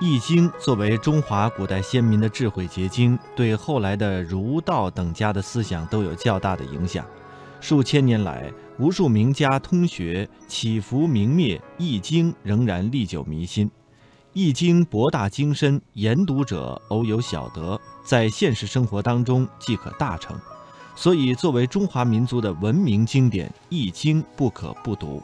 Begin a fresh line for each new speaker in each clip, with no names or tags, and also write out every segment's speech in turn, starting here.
易经》作为中华古代先民的智慧结晶，对后来的儒道等家的思想都有较大的影响。数千年来，无数名家通学起伏明灭，《易经》仍然历久弥新。《易经》博大精深，研读者偶有小得，在现实生活当中即可大成。所以，作为中华民族的文明经典，《易经》不可不读。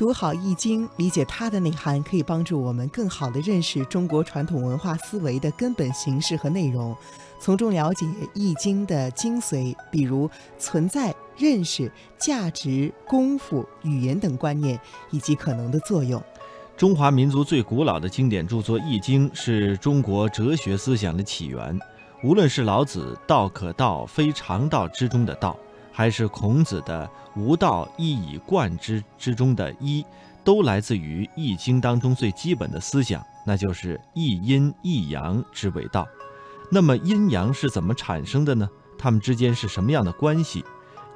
读好《易经》，理解它的内涵，可以帮助我们更好地认识中国传统文化思维的根本形式和内容，从中了解《易经》的精髓，比如存在、认识、价值、功夫、语言等观念以及可能的作用。
中华民族最古老的经典著作《易经》是中国哲学思想的起源，无论是老子“道可道，非常道”之中的“道”。还是孔子的“无道，一以贯之”之中的一，都来自于《易经》当中最基本的思想，那就是一阴一阳之为道。那么阴阳是怎么产生的呢？它们之间是什么样的关系？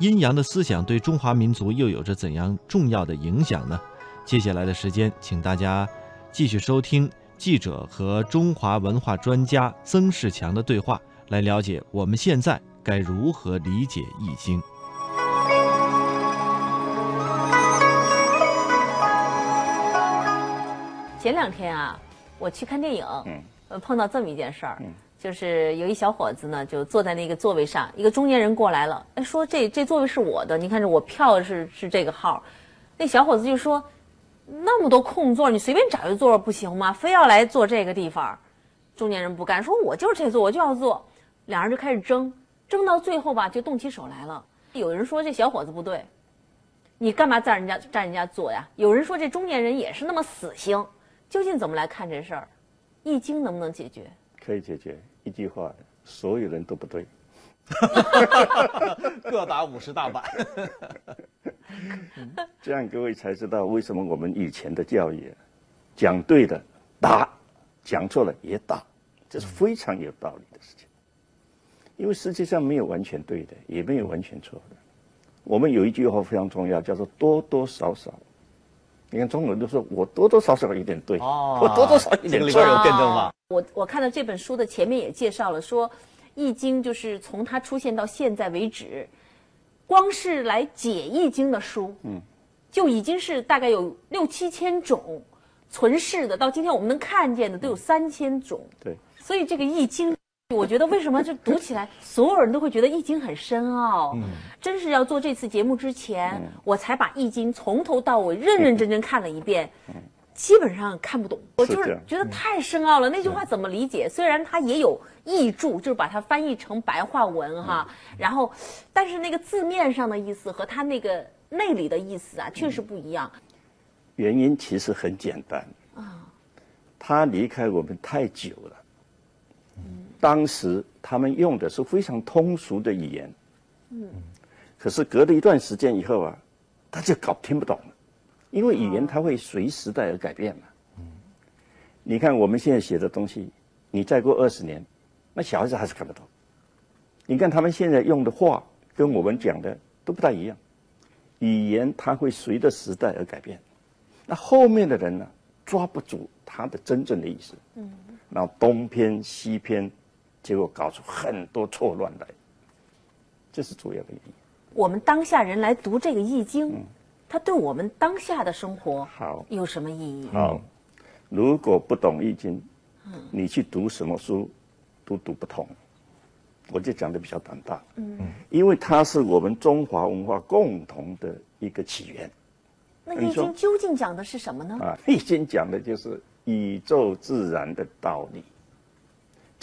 阴阳的思想对中华民族又有着怎样重要的影响呢？接下来的时间，请大家继续收听记者和中华文化专家曾仕强的对话，来了解我们现在。该如何理解《易经》？
前两天啊，我去看电影，呃，碰到这么一件事儿，就是有一小伙子呢，就坐在那个座位上，一个中年人过来了，哎，说这这座位是我的，你看这我票是是这个号，那小伙子就说，那么多空座，你随便找一个座不行吗？非要来坐这个地方？中年人不干，说我就是这座，我就要坐，两人就开始争。争到最后吧，就动起手来了。有人说这小伙子不对，你干嘛占人家占人家座呀？有人说这中年人也是那么死性。究竟怎么来看这事儿？易经能不能解决？
可以解决，一句话，所有人都不对。
各打五十大板。
这样各位才知道为什么我们以前的教育，讲对的打，讲错了也打，这是非常有道理的事情。因为世界上没有完全对的，也没有完全错的。我们有一句话非常重要，叫做多多少少。你看中国人都说我多多少少有点对，我多多少一点
里边有辩证法。
我我看到这本书的前面也介绍了，说《易经》就是从它出现到现在为止，光是来解《易经》的书，嗯，就已经是大概有六七千种存世的，到今天我们能看见的都有三千种。
对，
所以这个《易经》。我觉得为什么就读起来，所有人都会觉得《易经》很深奥。嗯，真是要做这次节目之前，我才把《易经》从头到尾认认真真看了一遍，基本上看不懂。我就是觉得太深奥了，那句话怎么理解？虽然它也有译注，就是把它翻译成白话文哈，然后，但是那个字面上的意思和它那个内里的意思啊，确实不一样。
原因其实很简单啊，他离开我们太久了。当时他们用的是非常通俗的语言，嗯，可是隔了一段时间以后啊，他就搞听不懂了，因为语言它会随时代而改变嘛。嗯，你看我们现在写的东西，你再过二十年，那小孩子还是看不懂。你看他们现在用的话跟我们讲的都不大一样，语言它会随着时代而改变，那后面的人呢抓不住它的真正的意思，嗯，然后东偏西偏。结果搞出很多错乱来，这是主要的原因。
我们当下人来读这个《易经》，它对我们当下的生活
好
有什么意义？
好，如果不懂《易经》，你去读什么书都读不通。我就讲的比较胆大，嗯，因为它是我们中华文化共同的一个起源。
那《易经》究竟讲的是什么呢？啊，《
易经》讲的就是宇宙自然的道理。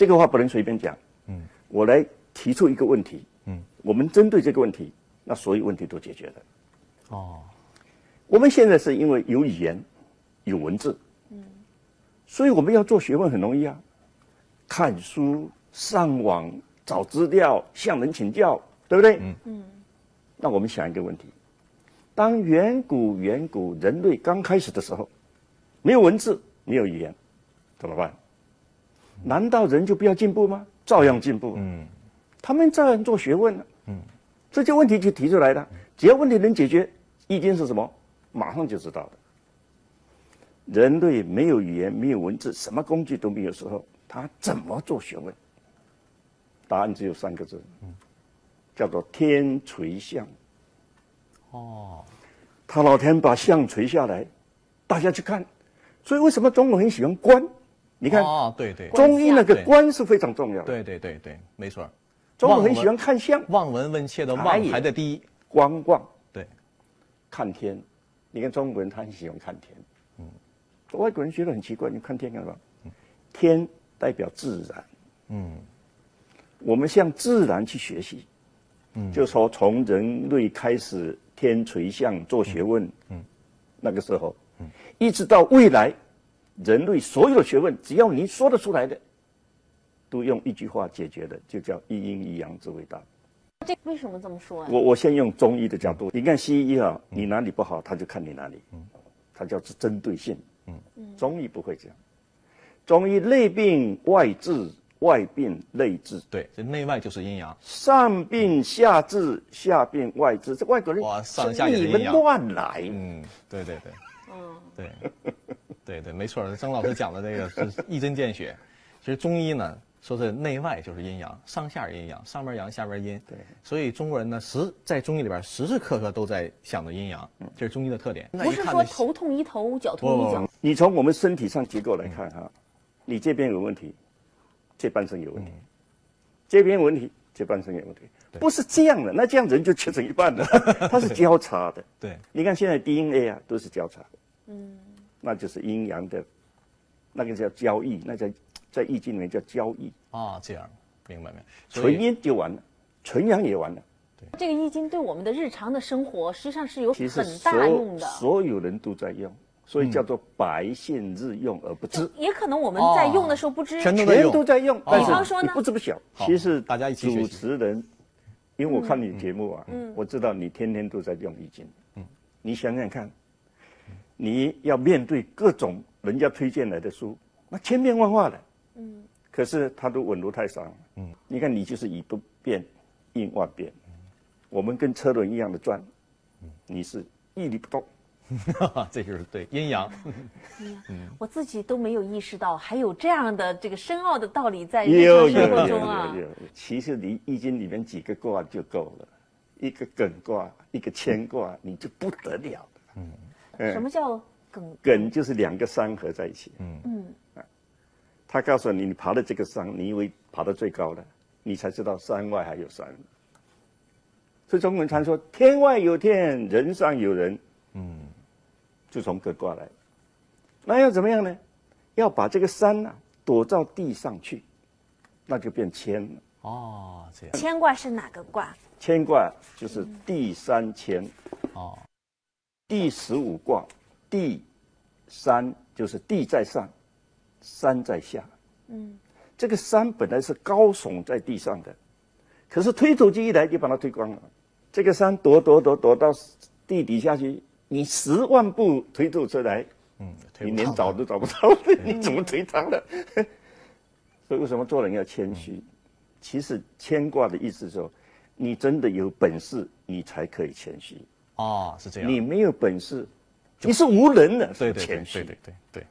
这个话不能随便讲。嗯，我来提出一个问题。嗯，我们针对这个问题，那所有问题都解决了。哦，我们现在是因为有语言，有文字。嗯，所以我们要做学问很容易啊，看书、上网、找资料、向人请教，对不对？嗯嗯。那我们想一个问题：当远古远古人类刚开始的时候，没有文字，没有语言，怎么办？难道人就不要进步吗？照样进步。嗯，他们照样做学问呢。嗯，这些问题就提出来了。只要问题能解决，易经是什么，马上就知道的。人类没有语言、没有文字，什么工具都没有时候，他怎么做学问？答案只有三个字，叫做天垂象。
哦，
他老天把象垂下来，大家去看。所以为什么中国很喜欢观？你看，
哦，对对。
中医那个
对。
观是非常重要的。
对对对对，没错。
中国很喜欢看相，
望闻问切的
哎
望排在第一。
观望。
对，
看天，你看中国人他很喜欢看天，嗯，外国人觉得很奇怪，你看天干什么？天代表自然，
嗯，
我们向自然去学习，嗯，就说从人类开始天垂象做学问，嗯，那个时候，嗯，一直到未来，人类所有的学问，只要你说得出来的，都用一句话解决的，就叫一阴一阳之谓道。
这为什么这么说啊？
我我先用中医的角度，你看西医啊，你哪里不好，他就看你哪里，他叫做针对性。中医不会这样，中医内病外治，外病内治，
对，这内外就是阴阳。
上病下治，下病外治。这外国人
哇上下
你们乱来，
嗯，对对对，
嗯，
对，对对，没错儿。曾老师讲的这个是一针见血。其实中医呢，说是内外就是阴阳，上下阴阳，上边阳，下边阴。
对，
所以中国人呢，时在中医里边时时刻刻都在想着阴阳，这是中医的特点。那
不是说头痛医头，脚痛医脚。
你从我们身体上结构来看哈，你这边有问题，这半身有问题，这边有问题，这半身有问题，不是这样的，那这样人就切成一半了，它是交叉的。
对，
你看现在 DNA 啊都是交叉的，嗯，那就是阴阳的，那个叫交易，那叫在易经里面叫交易，
啊，这样明白没？有
纯阴就完了，纯阳也完了。
这个易经对我们的日常的生活实际上是有很大用的。
所有人都在用，所以叫做百姓日用而不知。
也可能我们在用的时候不知。
全
全都在用
都在用，但是
比方说呢
你不知不晓。其实
大家一起学
主持人，因为我看你节目啊，我知道你天天都在用易经。嗯，你想想看，你要面对各种人家推荐来的书，那千变万化的。嗯，可是他都稳如泰山。嗯，你看你就是以不变应万变。我们跟车轮一样的转，你是屹立不动。
这就是对阴阳。
我自己都没有意识到，还有这样的这个深奥的道理在生活
有
中啊
有。有，其实你易经里面几个卦就够了，一个艮卦，一个乾卦，你就不得了了。嗯，
什么叫艮？
艮就是两个山合在一起。嗯
嗯，
他告诉你，你爬了这个山，你以为爬到最高了，你才知道山外还有山。所以中国人常说“天外有天，人上有人”。嗯，就从艮卦来。那要怎么样呢？要把这个山呢、躲到地上去，那就变谦了。
哦，这样。
乾卦是哪个卦？
乾卦就是第三乾，
哦，
第十五卦，地山就是地在上，山在下。嗯，这个山本来是高耸在地上的，可是推土机一来就把它推光了。这个山躲躲躲躲到地底下去，你十万步推土车来，
嗯，
你连找都找不到，你怎么推它呢？所以为什么做人要谦虚？其实牵挂的意思是说，你真的有本事，你才可以谦虚。
哦，是这样。
你没有本事，你是无能的，
对对对对对对对。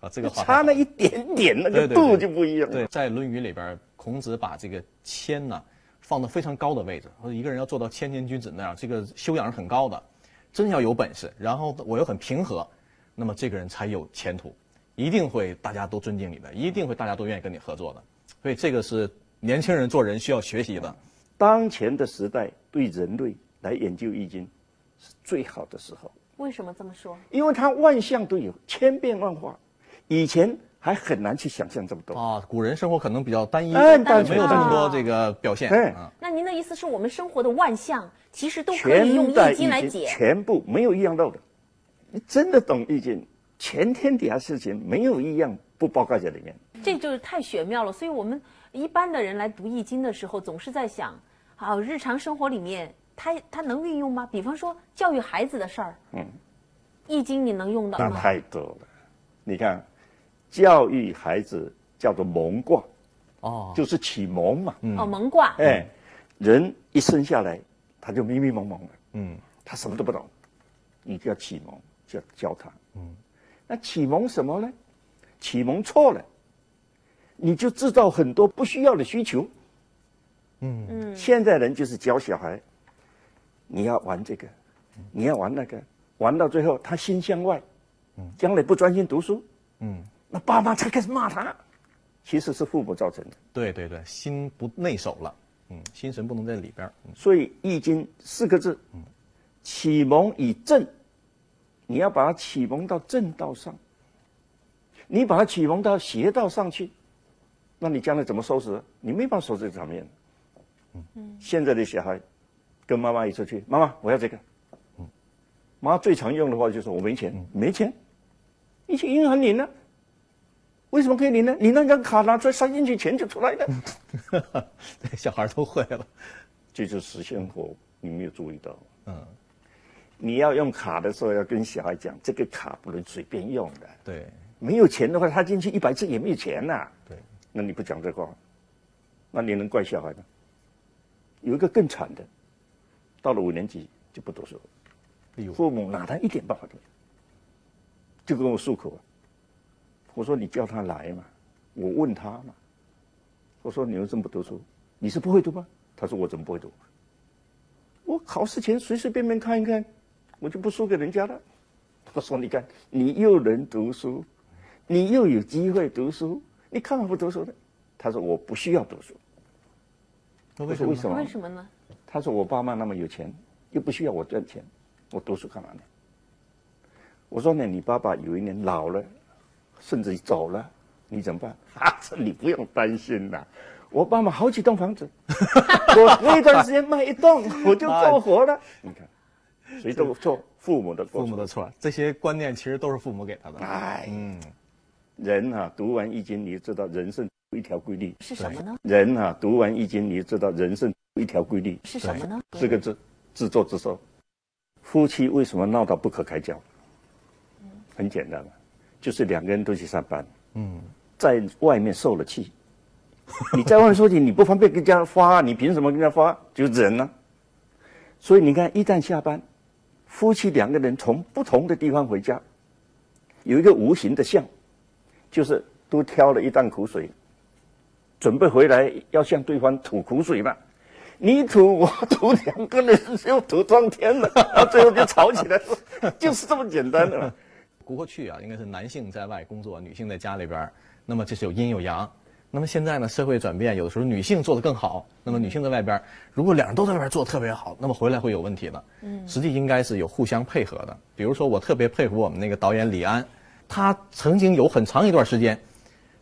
啊，这个话
差那一点点，那个度就不一样了。
对，在《论语》里边，孔子把这个谦呢放到非常高的位置，说一个人要做到谦谦君子那样，这个修养是很高的，真要有本事，然后我又很平和，那么这个人才有前途，一定会大家都尊敬你的，一定会大家都愿意跟你合作的。所以这个是年轻人做人需要学习的。
当前的时代对人类来研究易经是最好的时候，
为什么这么说？
因为它万象都有，千变万化，以前还很难去想象这么多。
啊，古人生活可能比较单一，
哎单纯
没有这么多这个表现。
对
啊，
那您的意思是我们生活的万象，其实都可以用易经来解？
全部没有一样漏的。你真的懂易经，全天底下事情没有一样不包括在里面。
这就是太玄妙了。所以我们一般的人来读易经的时候，总是在想，啊，日常生活里面它它能运用吗？比方说教育孩子的事儿，嗯，易经你能用到
那
吗？
太多了。你看，教育孩子叫做蒙卦，
哦，
就是启蒙嘛。
哦，蒙卦，
哎，人一生下来他就迷迷蒙蒙的，
嗯，
他什么都不懂，你就要启蒙，就要教他。嗯，那启蒙什么呢？启蒙错了，你就制造很多不需要的需求。嗯嗯，现在人就是教小孩，你要玩这个，你要玩那个，玩到最后他心向外，嗯，将来不专心读书，嗯，那爸妈才开始骂他，其实是父母造成的。
对对对，心不内守了，嗯，心神不能在里边。
所以《易经》四个字，嗯，启蒙以正，你要把它启蒙到正道上，你把它启蒙到邪道上去，那你将来怎么收拾？你没办法收拾这场面。嗯，现在的小孩跟妈妈一出去，妈妈我要这个。嗯，妈最常用的话就是我没钱，没钱，你去银行领呢？为什么可以领呢？你那张卡拿出来塞进去，钱就出来了。
小孩都会了，
这就是实现活，你没有注意到。嗯，你要用卡的时候要跟小孩讲，这个卡不能随便用的。
对，
没有钱的话，他进去一百次也没有钱呐。
对，
那你不讲这话，那你能怪小孩吗？有一个更惨的，到了五年级就不读书，父母拿他一点办法都没有，就跟我诉苦。我说你叫他来嘛，我问他嘛，我说你为什么不读书？你是不会读吗？他说我怎么不会读？我考试前随随便便看一看，我就不输给人家了。他说你看，你又能读书，你又有机会读书，你干嘛不读书呢？他说我不需要读书。
那？
为什么？为什么呢？
他说：“我爸妈那么有钱，又不需要我赚钱，我读书干嘛呢？”我说：“呢，你爸爸有一年老了，甚至走了，你怎么办？”啊，你不用担心啦，我爸妈好几栋房子，我那段时间卖一栋，我就够活了。你看，谁都错，父母的
父母的错，这些观念其实都是父母给他的。哎，嗯，
人啊，读完易经，你就知道人生。一条规律
是什么呢？
人啊，读完易经，你就知道人生一条规律
是什么呢？
四个字：自作自受。夫妻为什么闹到不可开交？很简单啊，就是两个人都去上班，嗯，在外面受了气。你在外面受气，你不方便跟家发，你凭什么跟家发？就忍了。所以你看，一旦下班，夫妻两个人从不同的地方回家，有一个无形的像，就是都挑了一担苦水。准备回来要向对方吐苦水嘛？你吐我吐，两个人就吐撞天了，然后最后就吵起来了，就是这么简单的。
过去啊，应该是男性在外工作，女性在家里边那么这是有阴有阳。那么现在呢，社会转变，有的时候女性做的更好，那么女性在外边如果两人都在外边做的特别好，那么回来会有问题的。嗯，实际应该是有互相配合的。比如说，我特别佩服我们那个导演李安，他曾经有很长一段时间。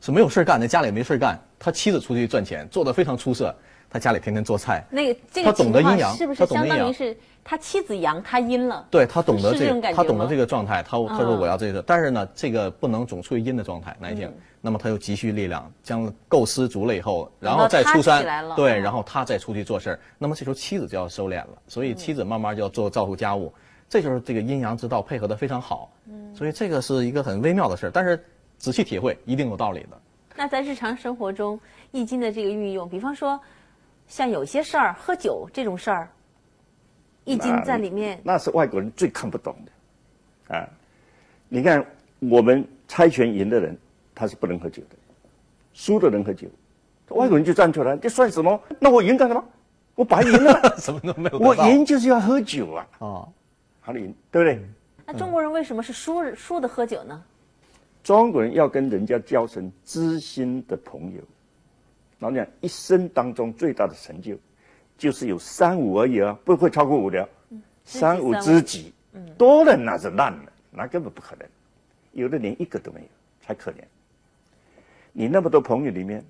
是没有事干，在家里没事干。他妻子出去赚钱，做的非常出色。他家里天天做菜。
那个这个情况是不是相当于是他妻子阳，他阴了？
对他懂得这个，他懂得这个状态。他他说我要这个，但是呢，这个不能总处于阴的状态，男性。那么他又急需力量，将构思足了以后，然后再出山，对，然后他再出去做事儿。那么这时候妻子就要收敛了，所以妻子慢慢就要做照顾家务。这就是这个阴阳之道配合的非常好。嗯，所以这个是一个很微妙的事儿，但是。仔细体会，一定有道理的。
那在日常生活中，《易经》的这个运用，比方说，像有些事儿，喝酒这种事儿，《易经》在里面，
那是外国人最看不懂的。啊，你看，我们猜拳赢的人，他是不能喝酒的，输的人喝酒，外国人就站出来，这算什么？那我赢干什么？我白赢了，
什么都没有。
我赢就是要喝酒啊！啊，好赢，对不对？
那中国人为什么是输输的喝酒呢？
中国人要跟人家交成知心的朋友，老讲一生当中最大的成就，就是有三五而已啊，不会超过五的。三五知己，多了那是烂了，那根本不可能。有的连一个都没有，才可怜。你那么多朋友里面，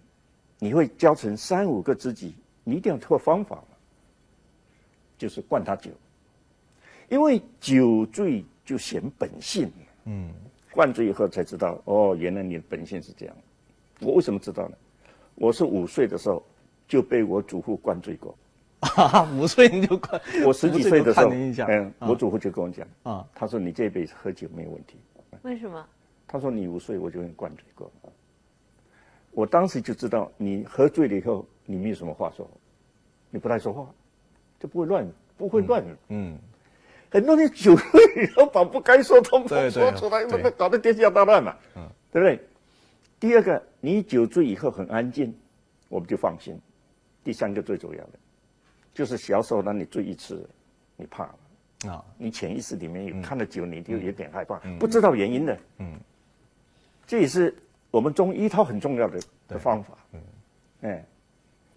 你会交成三五个知己，你一定要错方法就是灌他酒，因为酒醉就显本性。嗯。灌醉以后才知道，哦，原来你的本性是这样。我为什么知道呢？我是五岁的时候就被我祖父灌醉过。
啊 五岁你就灌？
我十几岁的时候，嗯，我祖父就跟我讲，啊，他说你这辈子喝酒没有问题。
为什么？
他说你五岁我就给你灌醉过。我当时就知道，你喝醉了以后，你没有什么话说，你不太说话，就不会乱，不会乱。嗯。很多人酒醉以后把不该说通通说出来，
对。
那搞得天下大乱嘛，嗯，对不对？第二个，你酒醉以后很安静，我们就放心。第三个最重要的，就是小时候让你醉一次，你怕了，
啊，
你潜意识里面有看了酒，你就有点害怕，不知道原因的，嗯，这也是我们中医一套很重要的的方法，嗯，哎，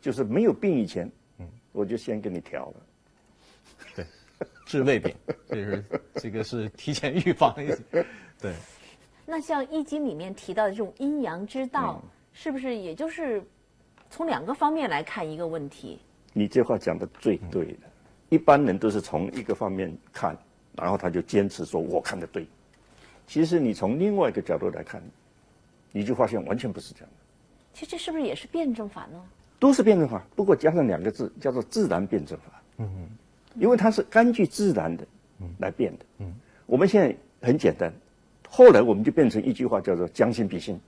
就是没有病以前，嗯，我就先给你调了。
对，治胃病，这是这个是提前预防一些，对。
那像《易经》里面提到的这种阴阳之道，是不是也就是从两个方面来看一个问题？
你这话讲的最对的，一般人都是从一个方面看，然后他就坚持说我看的对。其实你从另外一个角度来看，你就发现完全不是这样的，
其实这是不是也是辩证法呢？
都是辩证法，不过加上两个字叫做自然辩证法。嗯嗯，因为它是根据自然的来变的。嗯，我们现在很简单，后来我们就变成一句话叫做将心比心。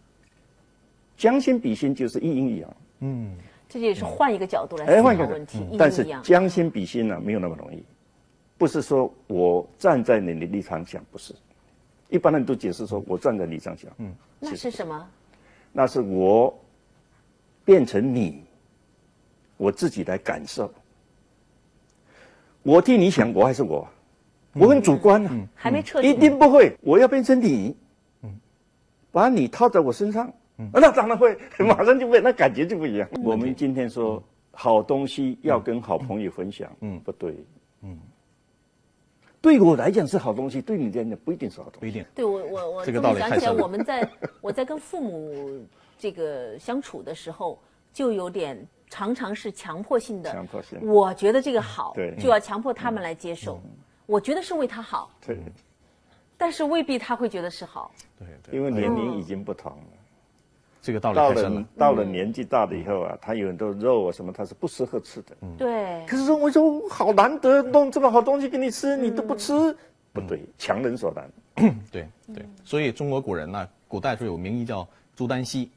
将心比心就是一阴一阳。
嗯，
这也是换一个角度来
哎，
思
换一个
问题，
但是。将心比心呢、没有那么容易，不是说我站在你的立场想，不是。一般人都解释说我站在立场想，嗯，
那是什么？
那是我变成你，我自己来感受。我替你想，我还是我，我很主观啊，
还没彻底。一。
定不会。我要变成你，把你套在我身上，那当然会，马上就会，那感觉就不一样。我们今天说好东西要跟好朋友分享，嗯，不对，嗯，对我来讲是好东西，对你来讲不一定是好东西。
不一定。
对我我我
这个道
终于想起来，
理太深了。
我们在我在跟父母这个相处的时候，就有点常常是强迫性的。
强迫性
我觉得这个好，
对
就要强迫他们来接受。我觉得是为他好，
对，
但是未必他会觉得是好。
对对，
因为年龄已经不同了。
这个道理
到了
太深了。
到了年纪大了以后啊，他有很多肉啊什么，他是不适合吃的。
对，
可是说我说好难得弄这么好东西给你吃，你都不吃，不对，强人所难。
对对，所以中国古人呢，古代时候有名医叫朱丹溪，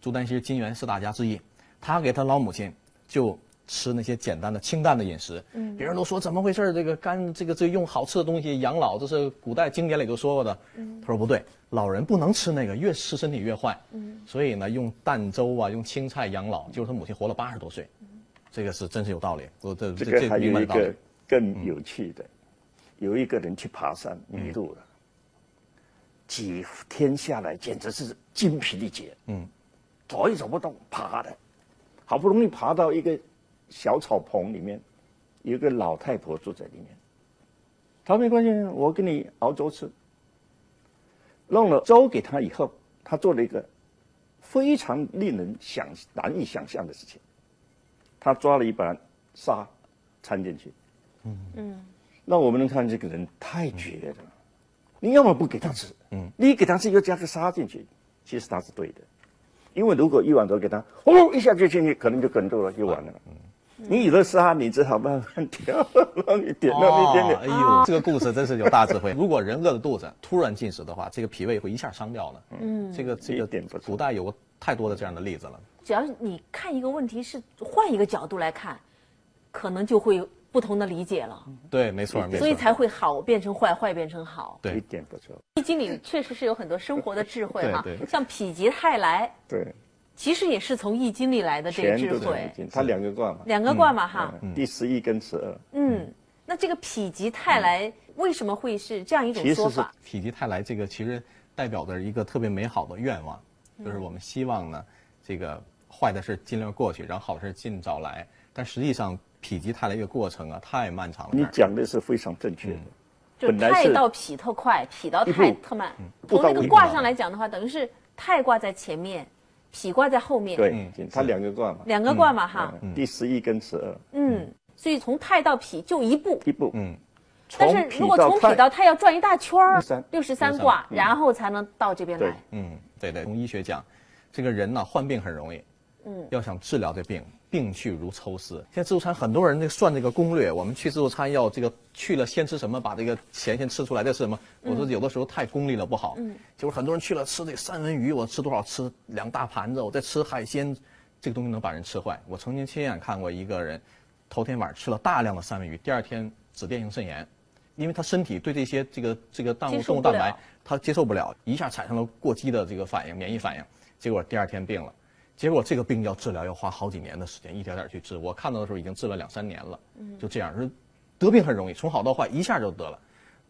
朱丹溪是金元四大家之一，他给他老母亲就吃那些简单的清淡的饮食。嗯，别人都说怎么回事儿这个干这个这个用好吃的东西养老，这是古代经典里都说过的。他说不对，老人不能吃那个，越吃身体越坏。嗯，所以呢，用淡粥啊，用青菜养老，就是他母亲活了八十多岁。这个是真是有道理，我这
这个还有一个更有趣的，有一个人去爬山迷路了，几天下来简直是精疲力竭，嗯，走也走不动，爬的，好不容易爬到一个小草棚里面，有一个老太婆坐在里面，他说没关系，我给你熬粥吃。弄了粥给他以后，他做了一个非常令人想难以想象的事情，他抓了一把沙掺进去，嗯，那我们能看这个人太绝了。你要么不给他吃，嗯，你给他吃又加个沙进去，其实他是对的，因为如果一碗粥给他，哦一下就进去，可能就哽住了，就完了。嗯你有了沙，你只好慢慢调，让你点到一点点。
哎呦，这个故事真是有大智慧。如果人饿着肚子突然进食的话，这个脾胃会一下伤掉了。嗯，这个这个
一点不
古代有过太多的这样的例子了。
只要你看一个问题是换一个角度来看，可能就会有不同的理解了，
对，没错，没错。
所以才会好变成坏，坏变成好。
对。
一点不错，
易经里确实是有很多生活的智慧哈像否极泰来，
对，
其实也是从易经里来的这个智
全都是
慧
已。经，他两个卦嘛，
两个卦嘛哈，
嗯。第十一跟十二，
嗯，那这个否极泰来为什么会是这样一种说法？
否极泰来，这个其实代表的一个特别美好的愿望，就是我们希望呢，这个坏的事尽量过去，然后好事尽早来。但实际上，否极泰来一个过程啊，太漫长了。
你讲的是非常正确的。
就
本来是
泰到否特快，否到
一步
泰特慢。从那个卦上来讲的话，等于是泰卦在前面，否卦在后面，
对，它两个卦嘛，
两个卦嘛哈，
第十一跟十二，
嗯，所以从泰到否就一步。
一步，
嗯，
但是如果从否到泰要转一大圈儿六十三卦，然后才能到这边来。
嗯，对对，从医学讲，这个人呢患病很容易，嗯，要想治疗这病，病去如抽丝。现在自助餐很多人那算这个攻略，我们去自助餐要这个去了先吃什么，把这个钱先吃出来再吃什么。我说有的时候太功利了不好，嗯，就是很多人去了吃这个三文鱼，我吃多少吃两大盘子，我再吃海鲜，这个东西能把人吃坏。我曾经亲眼看过一个人，头天晚上吃了大量的三文鱼，第二天紫癜性肾炎。因为他身体对这些这个这个动物动物蛋白，他接受不了，一下产生了过激的这个反应，免疫反应，结果第二天病了。结果这个病要治疗要花好几年的时间，一点点去治。我看到的时候已经治了两三年了，就这样，是得病很容易，从好到坏一下就得了，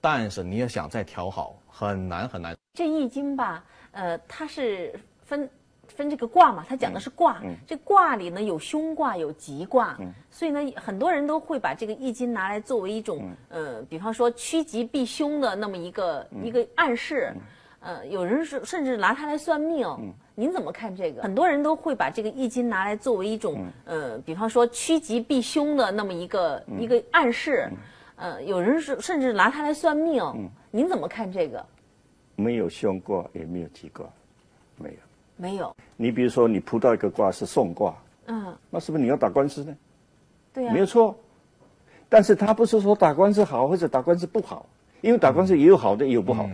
但是你也想再调好，很难很难。
这易经吧，呃，它是分分这个卦嘛，它讲的是卦。这卦里呢有凶卦有吉卦，所以呢很多人都会把这个易经拿来作为一种呃，比方说趋吉避凶的那么一个、一个暗示。呃，有人是甚至拿它来算命。您怎么看这个？很多人都会把这个易经拿来作为一种呃，比方说趋吉避凶的那么一个、一个暗示。呃，有人是甚至拿它来算命。您怎么看这个？
没有凶卦，也没有吉卦，没有。
没有。
你比如说，你铺到一个卦是送卦，
嗯，
那是不是你要打官司呢？
对呀、
没有错。但是他不是说打官司好或者打官司不好，因为打官司也有好的，也有不好的。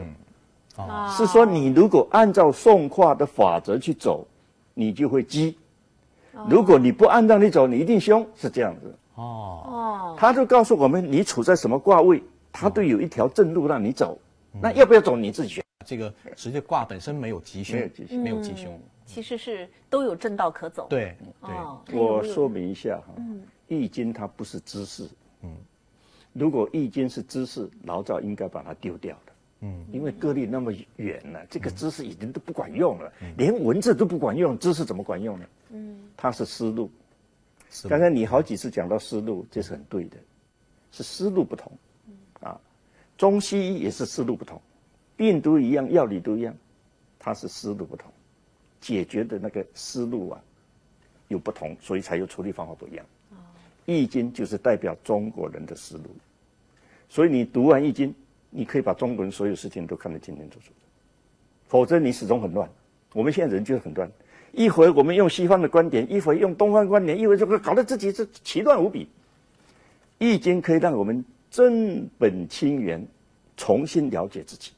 啊。
是说你如果按照送卦的法则去走，你就会吉；如果你不按照你走，你一定凶，是这样子。
哦，
哦，
他就告诉我们，你处在什么卦位，他都有一条正路让你走。那要不要走你自己选。
这个实际卦本身没有吉凶，
没有吉凶。
没有吉凶。
其实是都有正道可走。，
对对，
哦，
我说明一下哈，易经它不是知识，嗯，如果易经是知识，老早应该把它丢掉的，嗯，因为隔离那么远了，这个知识已经都不管用了，连文字都不管用，知识怎么管用呢？嗯，它是思路。
思路。
刚才你好几次讲到思路，这是很对的，是思路不同，啊，中西医也是思路不同，病毒一样，药理都一样，它是思路不同，解决的那个思路啊有不同，所以才有处理方法不一样。易经就是代表中国人的思路，所以你读完易经，你可以把中国人所有事情都看得清清楚楚的，否则你始终很乱。我们现在人就是很乱，一会我们用西方的观点，一会用东方观点，一会儿这个搞得自己是奇乱无比。易经可以让我们正本清源，重新了解自己。